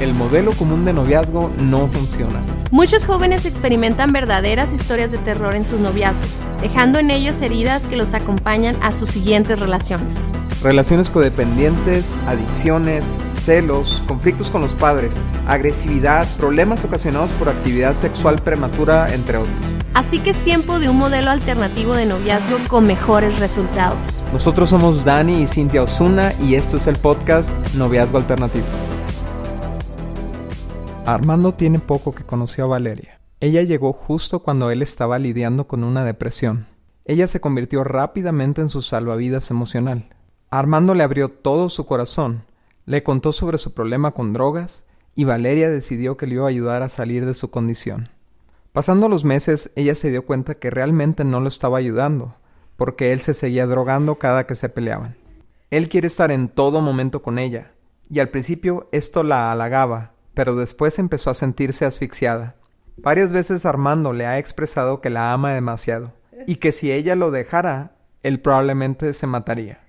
el modelo común de noviazgo no funciona. Muchos jóvenes experimentan verdaderas historias de terror en sus noviazgos, dejando en ellos heridas que los acompañan a sus siguientes relaciones. Relaciones codependientes, adicciones, celos, conflictos con los padres, agresividad, problemas ocasionados por actividad sexual prematura, entre otros. Así que es tiempo de un modelo alternativo de noviazgo con mejores resultados. Nosotros somos Dani y Cintia Osuna y esto es el podcast Noviazgo Alternativo. Armando tiene poco que conoció a Valeria. Ella llegó justo cuando él estaba lidiando con una depresión. Ella se convirtió rápidamente en su salvavidas emocional. Armando le abrió todo su corazón, le contó sobre su problema con drogas y Valeria decidió que le iba a ayudar a salir de su condición. Pasando los meses, ella se dio cuenta que realmente no lo estaba ayudando, porque él se seguía drogando cada que se peleaban. Él quiere estar en todo momento con ella, y al principio esto la halagaba, pero después empezó a sentirse asfixiada. Varias veces Armando le ha expresado que la ama demasiado y que si ella lo dejara, él probablemente se mataría.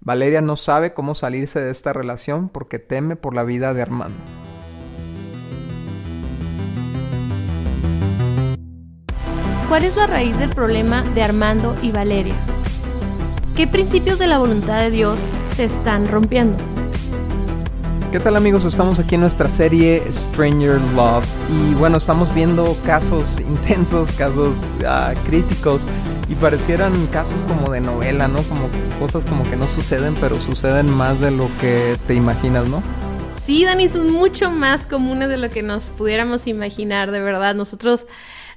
Valeria no sabe cómo salirse de esta relación porque teme por la vida de Armando. ¿Cuál es la raíz del problema de Armando y Valeria? ¿Qué principios de la voluntad de Dios se están rompiendo? ¿Qué tal amigos? Estamos aquí en nuestra serie Stranger Love y bueno, estamos viendo casos intensos, casos uh, críticos y parecieran casos como de novela, ¿no? Como cosas como que no suceden, pero suceden más de lo que te imaginas, ¿no? Sí, Dani, son mucho más comunes de lo que nos pudiéramos imaginar, de verdad. Nosotros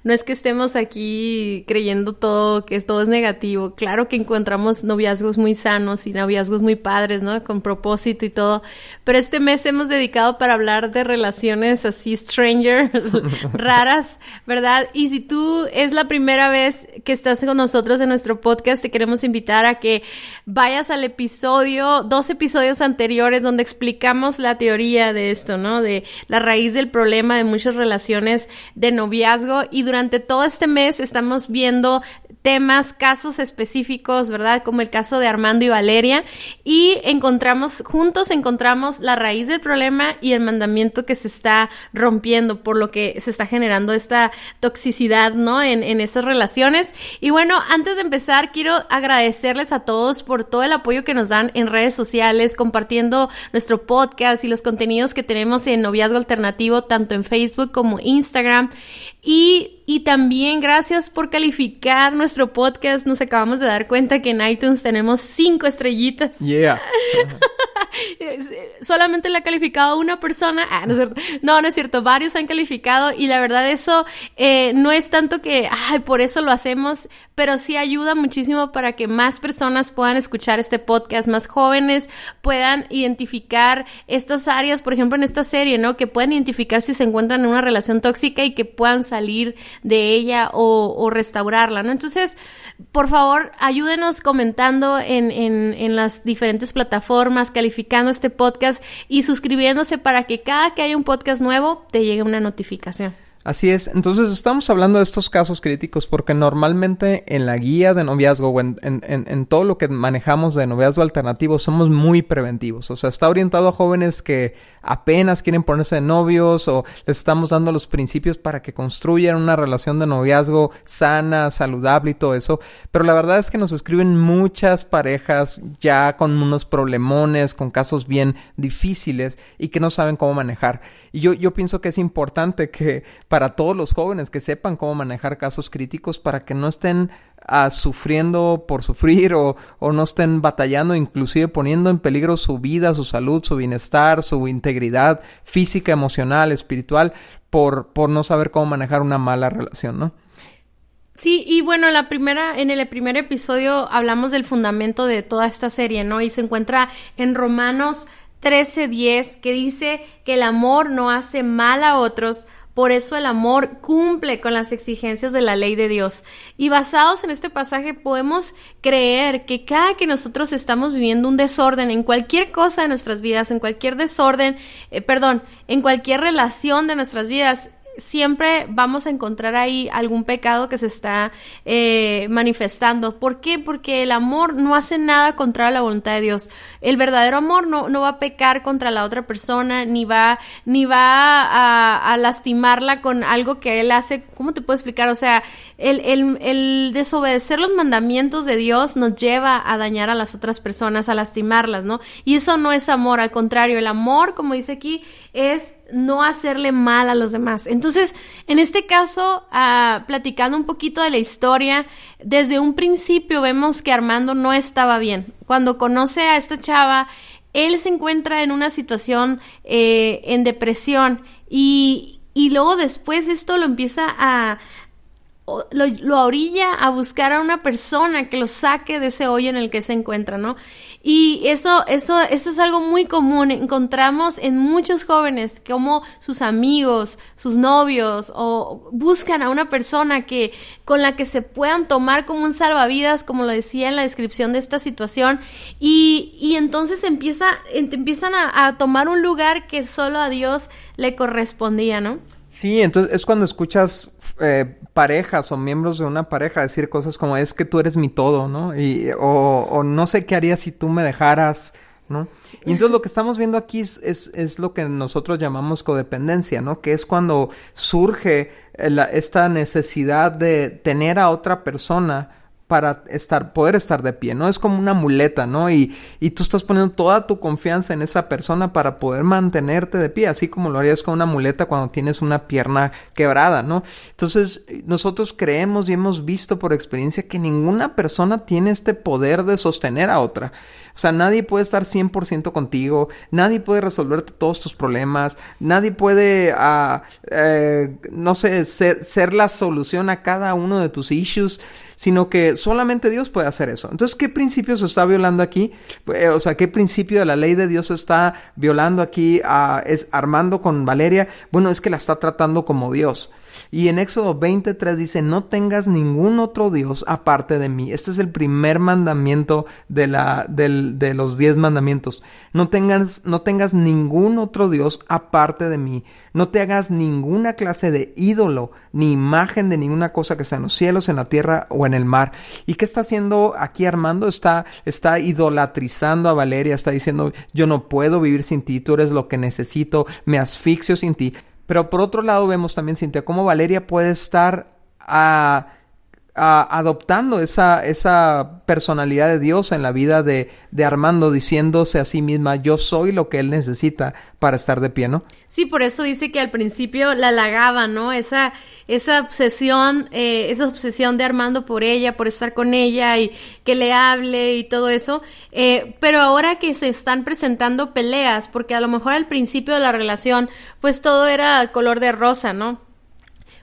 no es que estemos aquí creyendo todo, que todo es negativo. Claro que encontramos noviazgos muy sanos y noviazgos muy padres, ¿no? Con propósito y todo. Pero este mes hemos dedicado para hablar de relaciones así stranger, raras, ¿verdad? Y si tú es la primera vez que estás con nosotros en nuestro podcast, te queremos invitar a que vayas al episodio, dos episodios anteriores donde explicamos la teoría de esto, ¿no? De la raíz del problema de muchas relaciones de noviazgo y durante todo este mes estamos viendo temas, casos específicos, ¿verdad? Como el caso de Armando y Valeria. Y encontramos, juntos encontramos la raíz del problema y el mandamiento que se está rompiendo, por lo que se está generando esta toxicidad, ¿no? En, en estas relaciones. Y bueno, antes de empezar, quiero agradecerles a todos por todo el apoyo que nos dan en redes sociales, compartiendo nuestro podcast y los contenidos que tenemos en Noviazgo Alternativo, tanto en Facebook como Instagram. Y, y, también gracias por calificar nuestro podcast. Nos acabamos de dar cuenta que en iTunes tenemos cinco estrellitas. Yeah. Solamente la ha calificado una persona. Ah, no es cierto. No, no es cierto. Varios han calificado y la verdad eso eh, no es tanto que, por eso lo hacemos, pero sí ayuda muchísimo para que más personas puedan escuchar este podcast, más jóvenes puedan identificar estas áreas, por ejemplo, en esta serie, ¿no? Que puedan identificar si se encuentran en una relación tóxica y que puedan salir de ella o, restaurarla, ¿no? Entonces, por favor, ayúdenos comentando en, en, en las diferentes plataformas, calificando este podcast y suscribiéndose para que cada que haya un podcast nuevo te llegue una notificación. Así es, entonces estamos hablando de estos casos críticos porque normalmente en la guía de noviazgo o en, todo lo que manejamos de noviazgo alternativo somos muy preventivos, o sea, está orientado a jóvenes que apenas quieren ponerse de novios o les estamos dando los principios para que construyan una relación de noviazgo sana, saludable y todo eso, pero la verdad es que nos escriben muchas parejas ya con unos problemones, con casos bien difíciles y que no saben cómo manejar. Y yo, yo pienso que es importante que para todos los jóvenes que sepan cómo manejar casos críticos para que no estén uh, sufriendo por sufrir o, o, no estén batallando, inclusive poniendo en peligro su vida, su salud, su bienestar, su integridad física, emocional, espiritual, por, por no saber cómo manejar una mala relación, ¿no? Sí, y bueno, la primera, en el primer episodio hablamos del fundamento de toda esta serie, ¿no? Y se encuentra en Romanos 13:10, que dice que el amor no hace mal a otros, por eso el amor cumple con las exigencias de la ley de Dios. Y basados en este pasaje podemos creer que cada que nosotros estamos viviendo un desorden en cualquier cosa de nuestras vidas, en cualquier desorden, eh, perdón, en cualquier relación de nuestras vidas, siempre vamos a encontrar ahí algún pecado que se está eh, manifestando. ¿Por qué? Porque el amor no hace nada contra la voluntad de Dios. El verdadero amor no, no va a pecar contra la otra persona, ni va, ni va a, a lastimarla con algo que él hace. ¿Cómo te puedo explicar? O sea, el, el, el desobedecer los mandamientos de Dios nos lleva a dañar a las otras personas, a lastimarlas, ¿no? Y eso no es amor, al contrario, el amor, como dice aquí, es no hacerle mal a los demás. Entonces, en este caso, ah, platicando un poquito de la historia, desde un principio vemos que Armando no estaba bien. Cuando conoce a esta chava, él se encuentra en una situación eh, en depresión y, y luego después esto lo empieza a, lo, lo, orilla a buscar a una persona que lo saque de ese hoyo en el que se encuentra, ¿no? Y eso, eso, eso es algo muy común. Encontramos en muchos jóvenes como sus amigos, sus novios, o buscan a una persona que, con la que se puedan tomar como un salvavidas, como lo decía en la descripción de esta situación, y, y entonces empieza, empiezan a, tomar un lugar que solo a Dios le correspondía, ¿no? Sí, entonces es cuando escuchas eh, parejas o miembros de una pareja decir cosas como es que tú eres mi todo, ¿no? Y, o, o no sé qué haría si tú me dejaras, ¿no? Y entonces lo que estamos viendo aquí es, es, es lo que nosotros llamamos codependencia, ¿no? Que es cuando surge la, esta necesidad de tener a otra persona para estar, poder estar de pie, ¿no? Es como una muleta, ¿no? Y, y tú estás poniendo toda tu confianza en esa persona para poder mantenerte de pie, así como lo harías con una muleta cuando tienes una pierna quebrada, ¿no? Entonces, nosotros creemos y hemos visto por experiencia que ninguna persona tiene este poder de sostener a otra. O sea, nadie puede estar 100% contigo, nadie puede resolverte todos tus problemas, nadie puede, uh, eh, no sé, ser la solución a cada uno de tus issues sino que solamente Dios puede hacer eso. Entonces, ¿qué principio se está violando aquí? Eh, o sea, ¿qué principio de la ley de Dios se está violando aquí, a, es armando con Valeria? Bueno, es que la está tratando como Dios. Y en Éxodo 23 dice, no tengas ningún otro Dios aparte de mí. Este es el primer mandamiento de, la, de los diez mandamientos. No tengas, no tengas ningún otro Dios aparte de mí. No te hagas ninguna clase de ídolo, ni imagen de ninguna cosa que sea en los cielos, en la tierra o en el mar. ¿Y qué está haciendo aquí Armando? Está, está idolatrizando a Valeria, está diciendo, yo no puedo vivir sin ti, tú eres lo que necesito, me asfixio sin ti. Pero por otro lado vemos también, Cintia, cómo Valeria puede estar a, adoptando esa, esa personalidad de Dios en la vida de, de, Armando, diciéndose a sí misma, yo soy lo que él necesita para estar de pie, ¿no? Sí, por eso dice que al principio la halagaba, ¿no? Esa, esa obsesión, eh, esa obsesión de Armando por ella, por estar con ella y que le hable y todo eso. Eh, pero ahora que se están presentando peleas, porque a lo mejor al principio de la relación, pues todo era color de rosa, ¿no?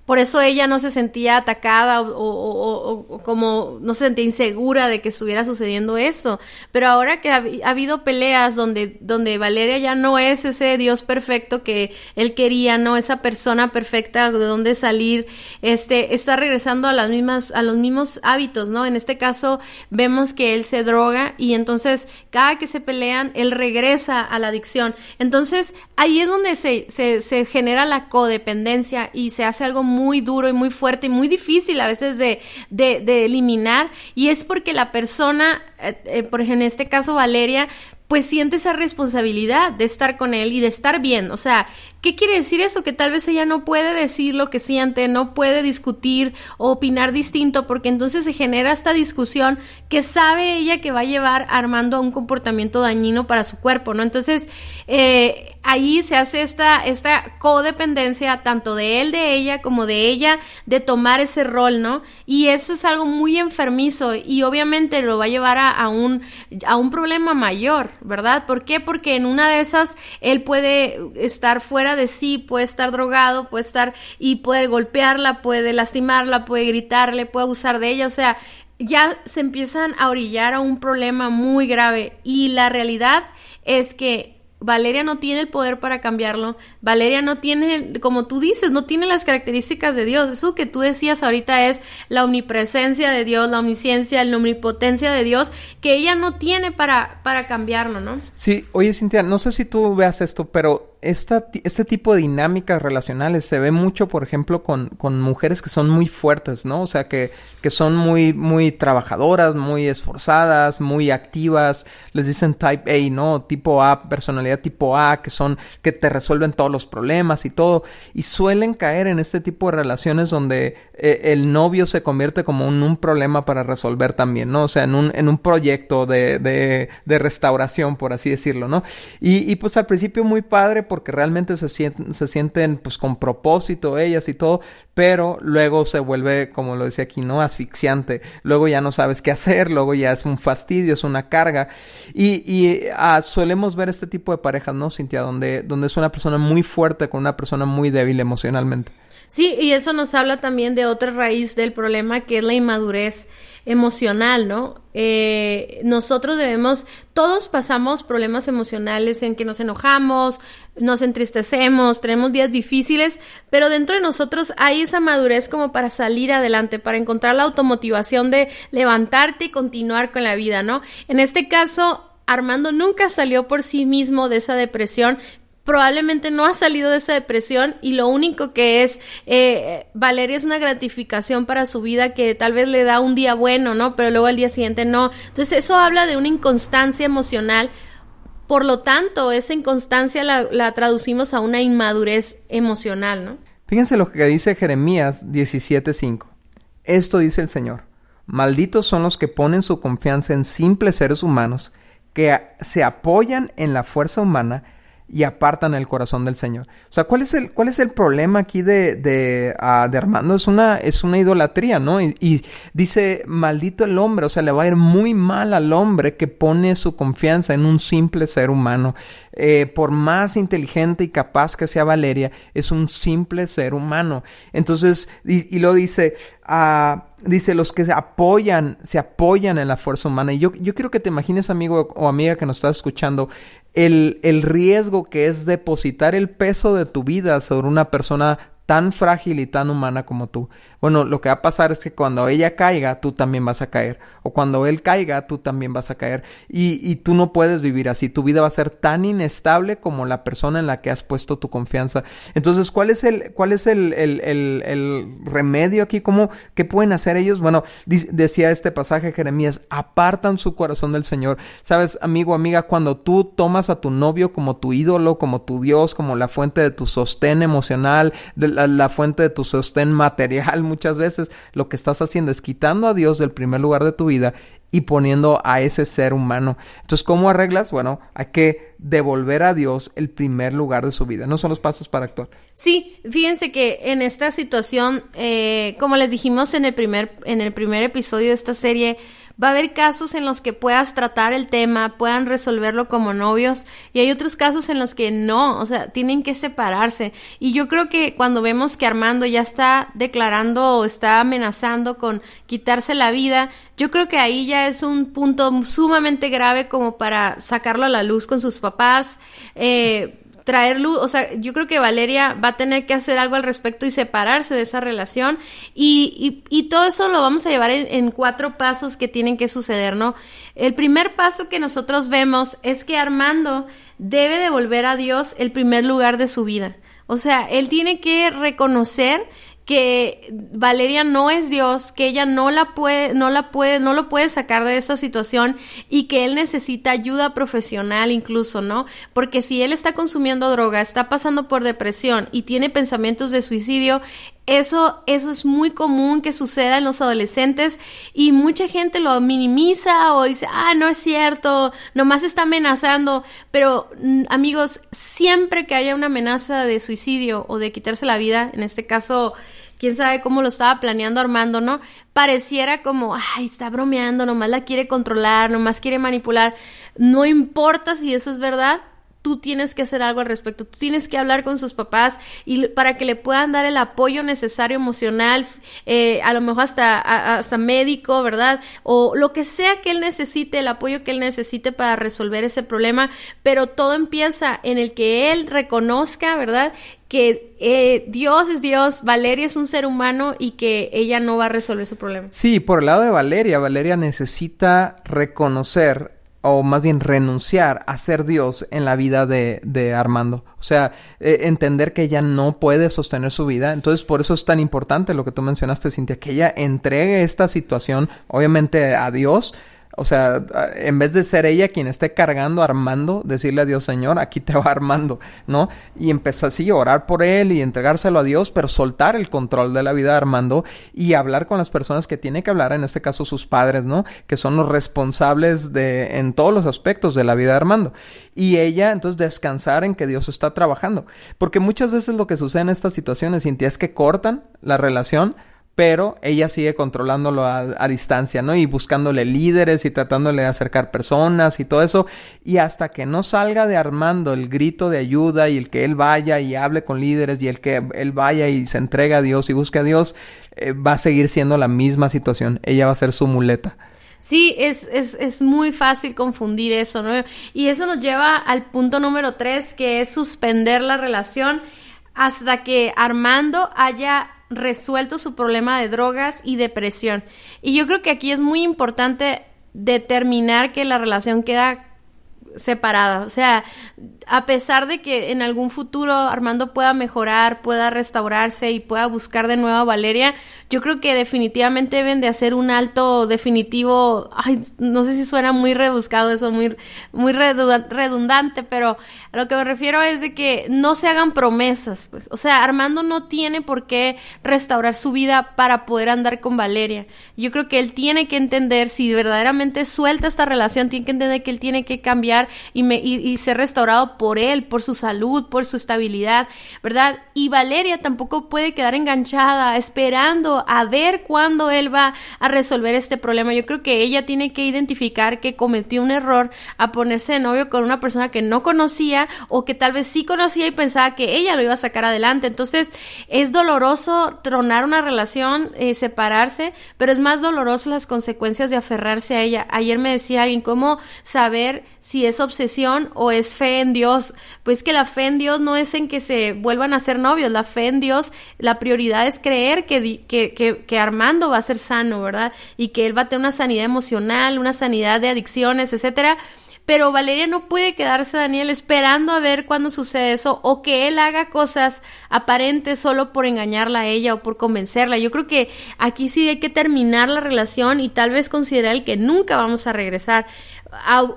Por eso ella no se sentía atacada o, como no se sentía insegura de que estuviera sucediendo eso. Pero ahora que ha, ha, habido peleas donde, donde Valeria ya no es ese Dios perfecto que él quería, no esa persona perfecta de dónde salir, este, está regresando a las mismas, a los mismos hábitos, ¿no? En este caso vemos que él se droga y entonces cada que se pelean, él regresa a la adicción. Entonces ahí es donde se, se, se genera la codependencia y se hace algo muy duro y muy fuerte y muy difícil a veces de, de, de eliminar y es porque la persona, eh, eh, por ejemplo en este caso Valeria, pues siente esa responsabilidad de estar con él y de estar bien. O sea, ¿qué quiere decir eso? Que tal vez ella no puede decir lo que siente, no puede discutir o opinar distinto, porque entonces se genera esta discusión que sabe ella que va a llevar armando a un comportamiento dañino para su cuerpo, ¿no? Entonces, eh, ahí se hace esta, esta codependencia tanto de él, de ella, como de ella, de tomar ese rol, ¿no? Y eso es algo muy enfermizo y obviamente lo va a llevar a, a un, a un problema mayor, ¿verdad? ¿Por qué? Porque en una de esas él puede estar fuera de sí, puede estar drogado, puede estar y puede golpearla, puede lastimarla, puede gritarle, puede abusar de ella, o sea, ya se empiezan a orillar a un problema muy grave y la realidad es que Valeria no tiene el poder para cambiarlo. Valeria no tiene, como tú dices, no tiene las características de Dios. Eso que tú decías ahorita es la omnipresencia de Dios, la omnisciencia, la omnipotencia de Dios, que ella no tiene para, para cambiarlo, ¿no? Sí, oye Cintia, no sé si tú veas esto, pero esta, este tipo de dinámicas relacionales se ve mucho, por ejemplo, con, con mujeres que son muy fuertes, ¿no? O sea, que, que son muy, muy trabajadoras, muy esforzadas, muy activas. Les dicen type A, ¿no? Tipo A, personalidad tipo A, que son, que te resuelven todos los problemas y todo. Y suelen caer en este tipo de relaciones donde eh, el novio se convierte como en un problema para resolver también, ¿no? O sea, en un, en un proyecto de, de, de restauración, por así decirlo, ¿no? Y, y pues al principio muy padre porque realmente se sienten, se sienten pues con propósito ellas y todo, pero luego se vuelve, como lo decía aquí, ¿no? Asfixiante. Luego ya no sabes qué hacer, luego ya es un fastidio, es una carga. Y, y ah, solemos ver este tipo de parejas, ¿no, Cintia? Donde, donde es una persona muy fuerte con una persona muy débil emocionalmente. Sí, y eso nos habla también de otra raíz del problema que es la inmadurez emocional, ¿no? Eh, nosotros debemos, todos pasamos problemas emocionales en que nos enojamos, nos entristecemos, tenemos días difíciles, pero dentro de nosotros hay esa madurez como para salir adelante, para encontrar la automotivación de levantarte y continuar con la vida, ¿no? En este caso, Armando nunca salió por sí mismo de esa depresión, probablemente no ha salido de esa depresión y lo único que es eh, Valeria es una gratificación para su vida que tal vez le da un día bueno, ¿no? Pero luego al día siguiente no. Entonces eso habla de una inconstancia emocional. Por lo tanto, esa inconstancia la, la traducimos a una inmadurez emocional, ¿no? Fíjense lo que dice Jeremías 17:5. Esto dice el Señor. Malditos son los que ponen su confianza en simples seres humanos, que se apoyan en la fuerza humana y apartan el corazón del Señor. O sea, ¿cuál es el, cuál es el problema aquí de, de, ah, de Armando? Es una, es una idolatría, ¿no? Y, dice, maldito el hombre, o sea, le va a ir muy mal al hombre que pone su confianza en un simple ser humano. Eh, por más inteligente y capaz que sea Valeria, es un simple ser humano. Entonces, y, y lo dice, uh, dice, los que se apoyan, se apoyan en la fuerza humana. Y yo, yo quiero que te imagines, amigo o amiga que nos estás escuchando, el, el riesgo que es depositar el peso de tu vida sobre una persona tan frágil y tan humana como tú. Bueno, lo que va a pasar es que cuando ella caiga, tú también vas a caer. O cuando él caiga, tú también vas a caer. Y, y tú no puedes vivir así. Tu vida va a ser tan inestable como la persona en la que has puesto tu confianza. Entonces, ¿cuál es el, cuál es el, el, el, el remedio aquí? ¿Cómo, ¿Qué pueden hacer ellos? Bueno, decía este pasaje Jeremías, apartan su corazón del Señor. Sabes, amigo, amiga, cuando tú tomas a tu novio como tu ídolo, como tu Dios, como la fuente de tu sostén emocional, de la, la fuente de tu sostén material, muchas veces lo que estás haciendo es quitando a Dios del primer lugar de tu vida y poniendo a ese ser humano. Entonces, ¿cómo arreglas? Bueno, hay que devolver a Dios el primer lugar de su vida. No son los pasos para actuar. Sí, fíjense que en esta situación, eh, como les dijimos en el primer, en el primer episodio de esta serie, Va a haber casos en los que puedas tratar el tema, puedan resolverlo como novios y hay otros casos en los que no, o sea, tienen que separarse. Y yo creo que cuando vemos que Armando ya está declarando o está amenazando con quitarse la vida, yo creo que ahí ya es un punto sumamente grave como para sacarlo a la luz con sus papás. Eh, traer luz, o sea, yo creo que Valeria va a tener que hacer algo al respecto y separarse de esa relación y, y, y todo eso lo vamos a llevar en, en, cuatro pasos que tienen que suceder, ¿no? El primer paso que nosotros vemos es que Armando debe devolver a Dios el primer lugar de su vida. O sea, él tiene que reconocer que Valeria no es Dios, que ella no la puede, no la puede, no lo puede sacar de esa situación y que él necesita ayuda profesional incluso, ¿no? Porque si él está consumiendo droga, está pasando por depresión y tiene pensamientos de suicidio, eso, eso es muy común que suceda en los adolescentes y mucha gente lo minimiza o dice, ah, no es cierto, nomás está amenazando. Pero mm, amigos, siempre que haya una amenaza de suicidio o de quitarse la vida, en este caso, quién sabe cómo lo estaba planeando Armando, ¿no? Pareciera como, ay, está bromeando, nomás la quiere controlar, nomás quiere manipular. No importa si eso es verdad, tú tienes que hacer algo al respecto, tú tienes que hablar con sus papás y para que le puedan dar el apoyo necesario emocional, eh, a lo mejor hasta, a, hasta médico, ¿verdad? O lo que sea que él necesite, el apoyo que él necesite para resolver ese problema, pero todo empieza en el que él reconozca, ¿verdad? que eh, Dios es Dios, Valeria es un ser humano y que ella no va a resolver su problema. Sí, por el lado de Valeria, Valeria necesita reconocer o más bien renunciar a ser Dios en la vida de, de Armando. O sea, eh, entender que ella no puede sostener su vida. Entonces, por eso es tan importante lo que tú mencionaste, Cintia, que ella entregue esta situación, obviamente, a Dios, o sea, en vez de ser ella quien esté cargando, armando, decirle a Dios, Señor, aquí te va armando, ¿no? Y empezar así a orar por él y entregárselo a Dios, pero soltar el control de la vida Armando y hablar con las personas que tiene que hablar, en este caso sus padres, ¿no? Que son los responsables de, en todos los aspectos de la vida Armando. Y ella, entonces, descansar en que Dios está trabajando. Porque muchas veces lo que sucede en estas situaciones, Cintia, es que cortan la relación pero ella sigue controlándolo a, distancia, ¿no? Y buscándole líderes y tratándole de acercar personas y todo eso. Y hasta que no salga de Armando el grito de ayuda y el que él vaya y hable con líderes y el que él vaya y se entregue a Dios y busque a Dios, eh, va a seguir siendo la misma situación. Ella va a ser su muleta. Sí, es, es, es muy fácil confundir eso, ¿no? Y eso nos lleva al punto número tres, que es suspender la relación hasta que Armando haya resuelto su problema de drogas y depresión. Y yo creo que aquí es muy importante determinar que la relación queda separada. O sea, a pesar de que en algún futuro Armando pueda mejorar, pueda restaurarse y pueda buscar de nuevo a Valeria, yo creo que definitivamente deben de hacer un alto definitivo. Ay, no sé si suena muy rebuscado eso, muy, muy redundante, pero a lo que me refiero es de que no se hagan promesas, pues. O sea, Armando no tiene por qué restaurar su vida para poder andar con Valeria. Yo creo que él tiene que entender, si verdaderamente suelta esta relación, tiene que entender que él tiene que cambiar y, me, y ser restaurado por él, por su salud, por su estabilidad, ¿verdad? Y Valeria tampoco puede quedar enganchada esperando a ver cuándo él va a resolver este problema. Yo creo que ella tiene que identificar que cometió un error a ponerse de novio con una persona que no conocía o que tal vez sí conocía y pensaba que ella lo iba a sacar adelante. Entonces es doloroso tronar una relación, eh, separarse, pero es más doloroso las consecuencias de aferrarse a ella. Ayer me decía alguien cómo saber si es obsesión o es fe en Dios pues que la fe en Dios no es en que se vuelvan a ser novios, la fe en Dios, la prioridad es creer que, que, que, Armando va a ser sano, ¿verdad? Y que él va a tener una sanidad emocional, una sanidad de adicciones, etcétera. Pero Valeria no puede quedarse, Daniel, esperando a ver cuándo sucede eso o que él haga cosas aparentes solo por engañarla a ella o por convencerla. Yo creo que aquí sí hay que terminar la relación y tal vez considerar el que nunca vamos a regresar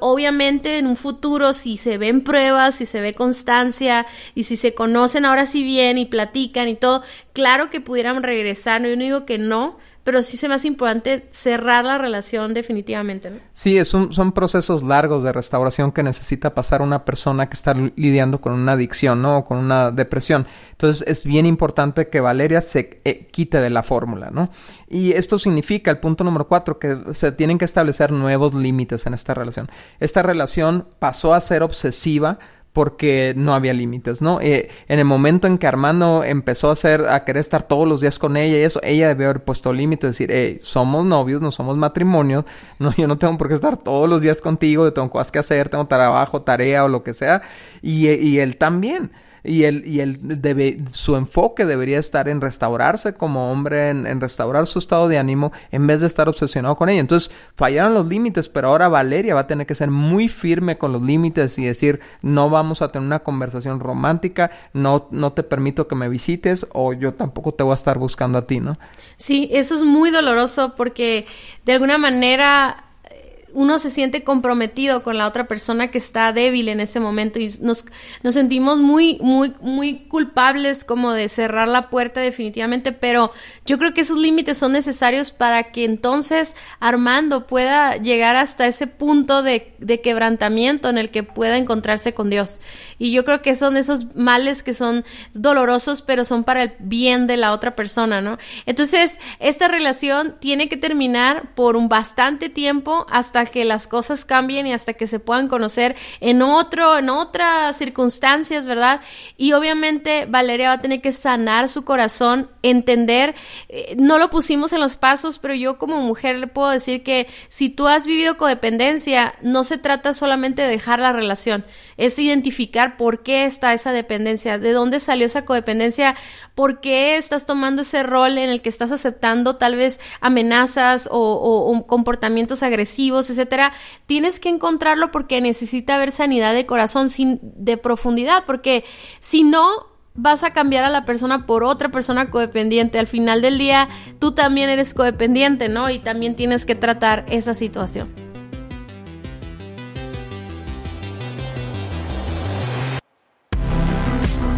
obviamente en un futuro si se ven pruebas, si se ve constancia y si se conocen ahora sí bien y platican y todo, claro que pudieran regresar, no, yo no digo que no, pero sí se me hace importante cerrar la relación definitivamente. ¿no? Sí, es son procesos largos de restauración que necesita pasar una persona que está lidiando con una adicción, ¿no? O con una depresión. Entonces es bien importante que Valeria se eh, quite de la fórmula, ¿no? Y esto significa, el punto número cuatro, que se tienen que establecer nuevos límites en esta relación. Esta relación pasó a ser obsesiva porque no había límites, ¿no? Eh, en el momento en que Armando empezó a hacer, a querer estar todos los días con ella y eso, ella debió haber puesto límites, decir, hey, somos novios, no somos matrimonio, no, yo no tengo por qué estar todos los días contigo, yo tengo cosas que hacer, tengo trabajo, tarea o lo que sea, y, y él también y él, y él debe, su enfoque debería estar en restaurarse como hombre, en, restaurar su estado de ánimo, en vez de estar obsesionado con ella. Entonces, fallaron los límites, pero ahora Valeria va a tener que ser muy firme con los límites y decir, no vamos a tener una conversación romántica, no, no te permito que me visites o yo tampoco te voy a estar buscando a ti, ¿no? Sí, eso es muy doloroso porque de alguna manera uno se siente comprometido con la otra persona que está débil en ese momento y nos, nos sentimos muy, muy, muy culpables como de cerrar la puerta definitivamente, pero yo creo que esos límites son necesarios para que entonces Armando pueda llegar hasta ese punto de, de quebrantamiento en el que pueda encontrarse con Dios. Y yo creo que son esos males que son dolorosos, pero son para el bien de la otra persona, ¿no? Entonces, esta relación tiene que terminar por un bastante tiempo hasta que las cosas cambien y hasta que se puedan conocer en otro, en otras circunstancias, ¿verdad? Y obviamente Valeria va a tener que sanar su corazón, entender, eh, no lo pusimos en los pasos, pero yo como mujer le puedo decir que si tú has vivido codependencia, no se trata solamente de dejar la relación, es identificar por qué está esa dependencia, de dónde salió esa codependencia, por qué estás tomando ese rol en el que estás aceptando tal vez amenazas o, comportamientos agresivos, etcétera. Tienes que encontrarlo porque necesita haber sanidad de corazón sin, de profundidad, porque si no, vas a cambiar a la persona por otra persona codependiente. Al final del día, tú también eres codependiente, ¿no? Y también tienes que tratar esa situación.